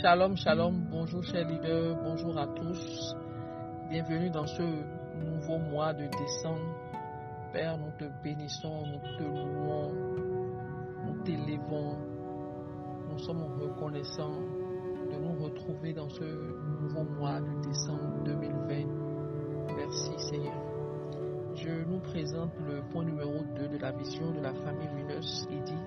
Shalom, shalom, bonjour chers leaders, bonjour à tous. Bienvenue dans ce nouveau mois de décembre. Père, nous te bénissons, nous te louons, nous t'élevons. Nous sommes reconnaissants de nous retrouver dans ce nouveau mois de décembre 2020. Merci Seigneur. Je nous présente le point numéro 2 de la vision de la famille Winners. Il dit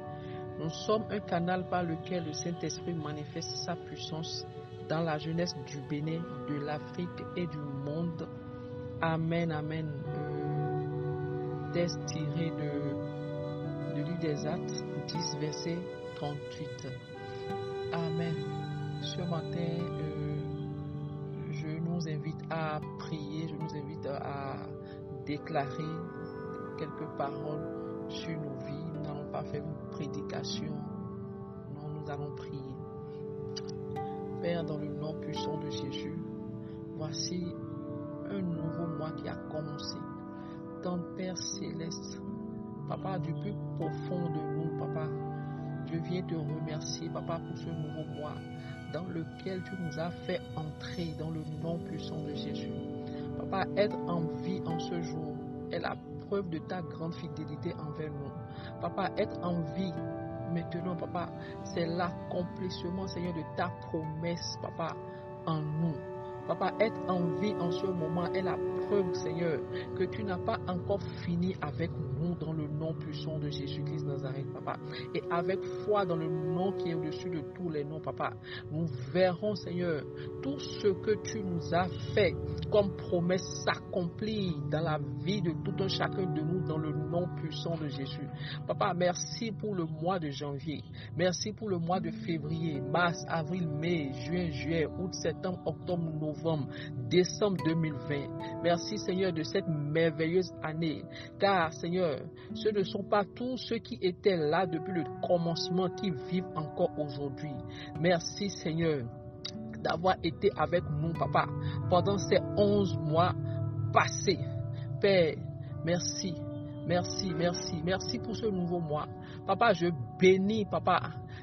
sommes un canal par lequel le Saint-Esprit manifeste sa puissance dans la jeunesse du Bénin, de l'Afrique et du monde. Amen, amen. Euh, texte tiré de, de l'île des Actes 10, verset 38. Amen. Ce matin, euh, je nous invite à prier, je nous invite à déclarer quelques paroles sur nos vies pas faire une prédication. Non, nous allons prier. Père, dans le nom puissant de Jésus, voici un nouveau mois qui a commencé. Ton Père céleste, Papa, du plus profond de nous, Papa, je viens te remercier, Papa, pour ce nouveau mois dans lequel tu nous as fait entrer dans le nom puissant de Jésus. Papa, être en vie en ce jour est la preuve de ta grande fidélité envers nous. Papa, être en vie maintenant, papa, c'est l'accomplissement, Seigneur, de ta promesse, papa, en nous. Papa, être en vie en ce moment est la preuve, Seigneur, que tu n'as pas encore fini avec nous dans le nom puissant de Jésus-Christ Nazareth, Papa. Et avec foi dans le nom qui est au-dessus de tous les noms, Papa, nous verrons, Seigneur, tout ce que tu nous as fait comme promesse s'accomplir dans la vie de tout un chacun de nous dans le nom puissant de Jésus. Papa, merci pour le mois de janvier. Merci pour le mois de février, mars, avril, mai, juin, juillet, août, septembre, octobre, novembre, décembre 2020. Merci Seigneur de cette merveilleuse année. Car Seigneur, ce ne sont pas tous ceux qui étaient là depuis le commencement qui vivent encore aujourd'hui. Merci Seigneur d'avoir été avec nous, papa, pendant ces 11 mois passés. Père, merci, merci, merci, merci pour ce nouveau mois. Papa, je bénis, papa,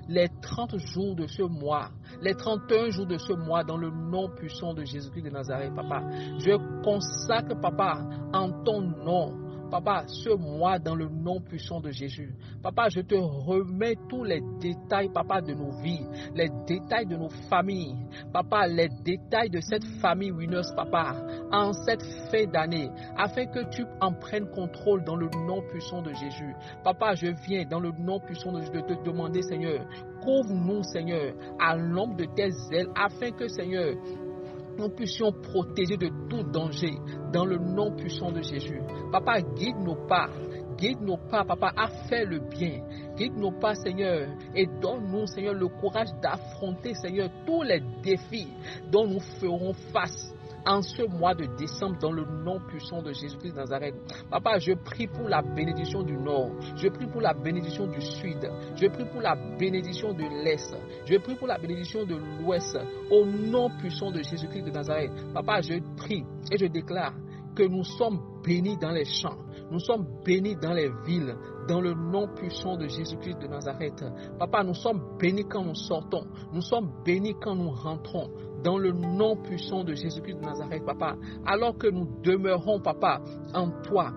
les 30 jours de ce mois, les 31 jours de ce mois dans le nom puissant de Jésus-Christ de Nazareth, papa. Je consacre, papa, en ton nom Papa, ce mois, dans le nom puissant de Jésus, Papa, je te remets tous les détails, Papa, de nos vies, les détails de nos familles, Papa, les détails de cette famille Winners, Papa, en cette fin d'année, afin que tu en prennes contrôle dans le nom puissant de Jésus. Papa, je viens dans le nom puissant de Jésus de te demander, Seigneur, couvre-nous, Seigneur, à l'ombre de tes ailes, afin que, Seigneur, nous puissions protéger de tout danger dans le nom puissant de Jésus. Papa, guide nos pas. Guide nos pas, papa, à faire le bien. Guide nos pas, Seigneur, et donne-nous, Seigneur, le courage d'affronter, Seigneur, tous les défis dont nous ferons face en ce mois de décembre dans le nom puissant de Jésus-Christ de Nazareth. Papa, je prie pour la bénédiction du nord. Je prie pour la bénédiction du sud. Je prie pour la bénédiction de l'est. Je prie pour la bénédiction de l'ouest. Au nom puissant de Jésus-Christ de Nazareth. Papa, je prie et je déclare que nous sommes bénis dans les champs. Nous sommes bénis dans les villes, dans le nom puissant de Jésus-Christ de Nazareth. Papa, nous sommes bénis quand nous sortons. Nous sommes bénis quand nous rentrons dans le nom puissant de Jésus-Christ de Nazareth, papa, alors que nous demeurons, papa, en toi,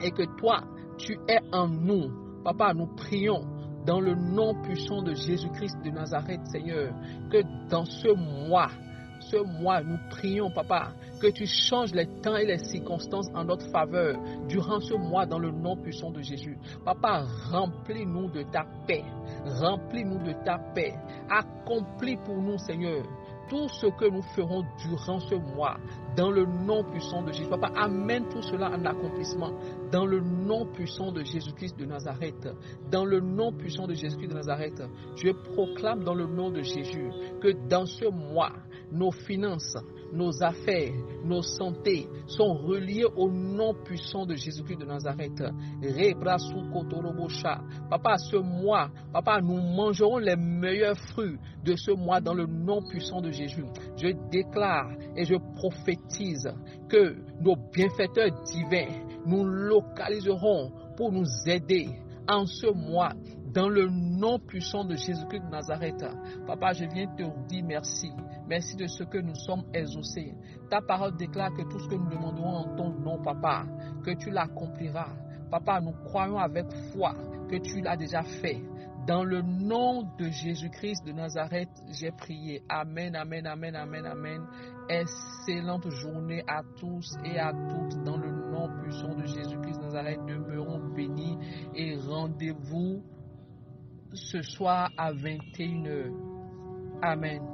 et que toi, tu es en nous, papa, nous prions dans le nom puissant de Jésus-Christ de Nazareth, Seigneur, que dans ce mois, ce mois, nous prions, papa, que tu changes les temps et les circonstances en notre faveur durant ce mois dans le nom puissant de Jésus. Papa, remplis-nous de ta paix. Remplis-nous de ta paix. Accomplis pour nous, Seigneur, tout ce que nous ferons durant ce mois, dans le nom puissant de Jésus. Papa, amène tout cela en accomplissement, dans le nom puissant de Jésus-Christ de Nazareth. Dans le nom puissant de Jésus-Christ de Nazareth, je proclame dans le nom de Jésus que dans ce mois, nos finances, nos affaires, nos santé sont reliées au nom puissant de Jésus-Christ de Nazareth. Papa, ce mois, papa, nous mangerons les meilleurs fruits de ce mois dans le nom puissant de Jésus. Je déclare et je prophétise que nos bienfaiteurs divins nous localiseront pour nous aider en ce mois dans le nom puissant de Jésus-Christ de Nazareth. Papa, je viens te dire merci. Merci de ce que nous sommes exaucés. Ta parole déclare que tout ce que nous demandons en ton nom, Papa, que tu l'accompliras. Papa, nous croyons avec foi que tu l'as déjà fait. Dans le nom de Jésus-Christ de Nazareth, j'ai prié. Amen, amen, amen, amen, amen. Excellente journée à tous et à toutes. Dans le nom puissant de Jésus-Christ de Nazareth, demeurons bénis et rendez-vous ce soir à 21h. Amen.